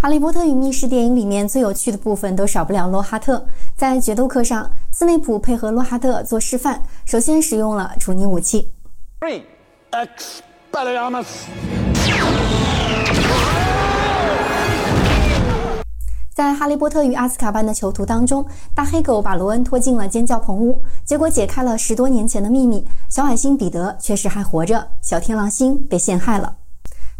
哈利波特与密室电影里面最有趣的部分都少不了洛哈特。在决斗课上，斯内普配合洛哈特做示范，首先使用了处女武器。在《哈利波特与阿斯卡班的囚徒》当中，大黑狗把罗恩拖进了尖叫棚屋，结果解开了十多年前的秘密，小矮星彼得确实还活着，小天狼星被陷害了。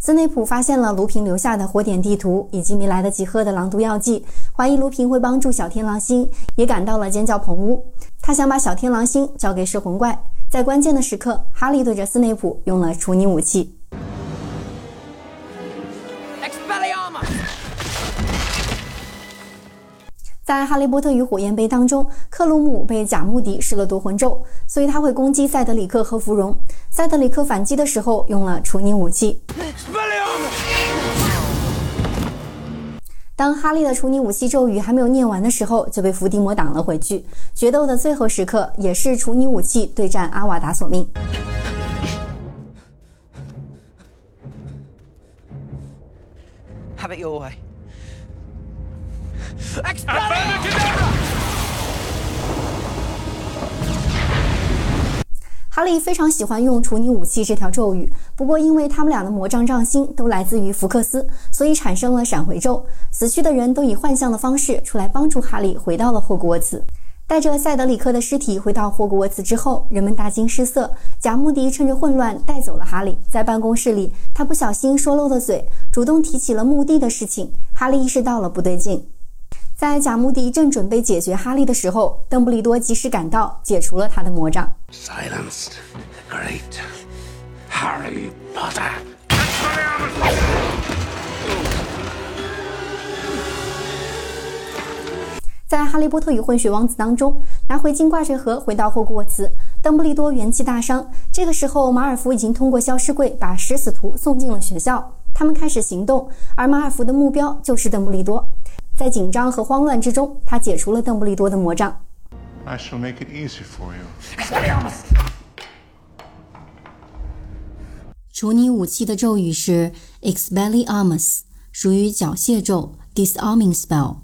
斯内普发现了卢平留下的火点地图以及没来得及喝的狼毒药剂，怀疑卢平会帮助小天狼星，也赶到了尖叫棚屋。他想把小天狼星交给摄魂怪，在关键的时刻，哈利对着斯内普用了处女武器。在《哈利波特与火焰杯》当中，克鲁姆被贾穆迪施了夺魂咒，所以他会攻击塞德里克和芙蓉。塞德里克反击的时候用了处女武器。当哈利的处女武器咒语还没有念完的时候，就被伏地魔挡了回去。决斗的最后时刻，也是处女武器对战阿瓦达索命。Have it your way. 哈利非常喜欢用除泥武器这条咒语，不过因为他们俩的魔杖杖心都来自于福克斯，所以产生了闪回咒。死去的人都以幻象的方式出来帮助哈利回到了霍格沃茨。带着塞德里克的尸体回到霍格沃茨之后，人们大惊失色。贾穆迪趁着混乱带走了哈利。在办公室里，他不小心说漏了嘴，主动提起了墓地的事情。哈利意识到了不对劲。在贾穆迪正准备解决哈利的时候，邓布利多及时赶到，解除了他的魔杖。Silenced, great Harry Potter。在《哈利波特与混血王子》当中，拿回金挂坠盒，回到霍格沃茨，邓布利多元气大伤。这个时候，马尔福已经通过消失柜把食死徒送进了学校，他们开始行动，而马尔福的目标就是邓布利多。在紧张和慌乱之中，他解除了邓布利多的魔杖。I shall make it easy for you. 除泥武器的咒语是 Expelliarmus，属于缴械咒 （Disarming Spell）。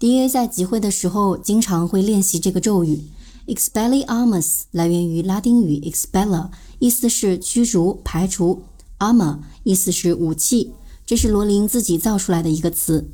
D.A. 在集会的时候经常会练习这个咒语。Expelliarmus 来源于拉丁语 expel，意思是驱逐、排除；armor 意思是武器。这是罗琳自己造出来的一个词。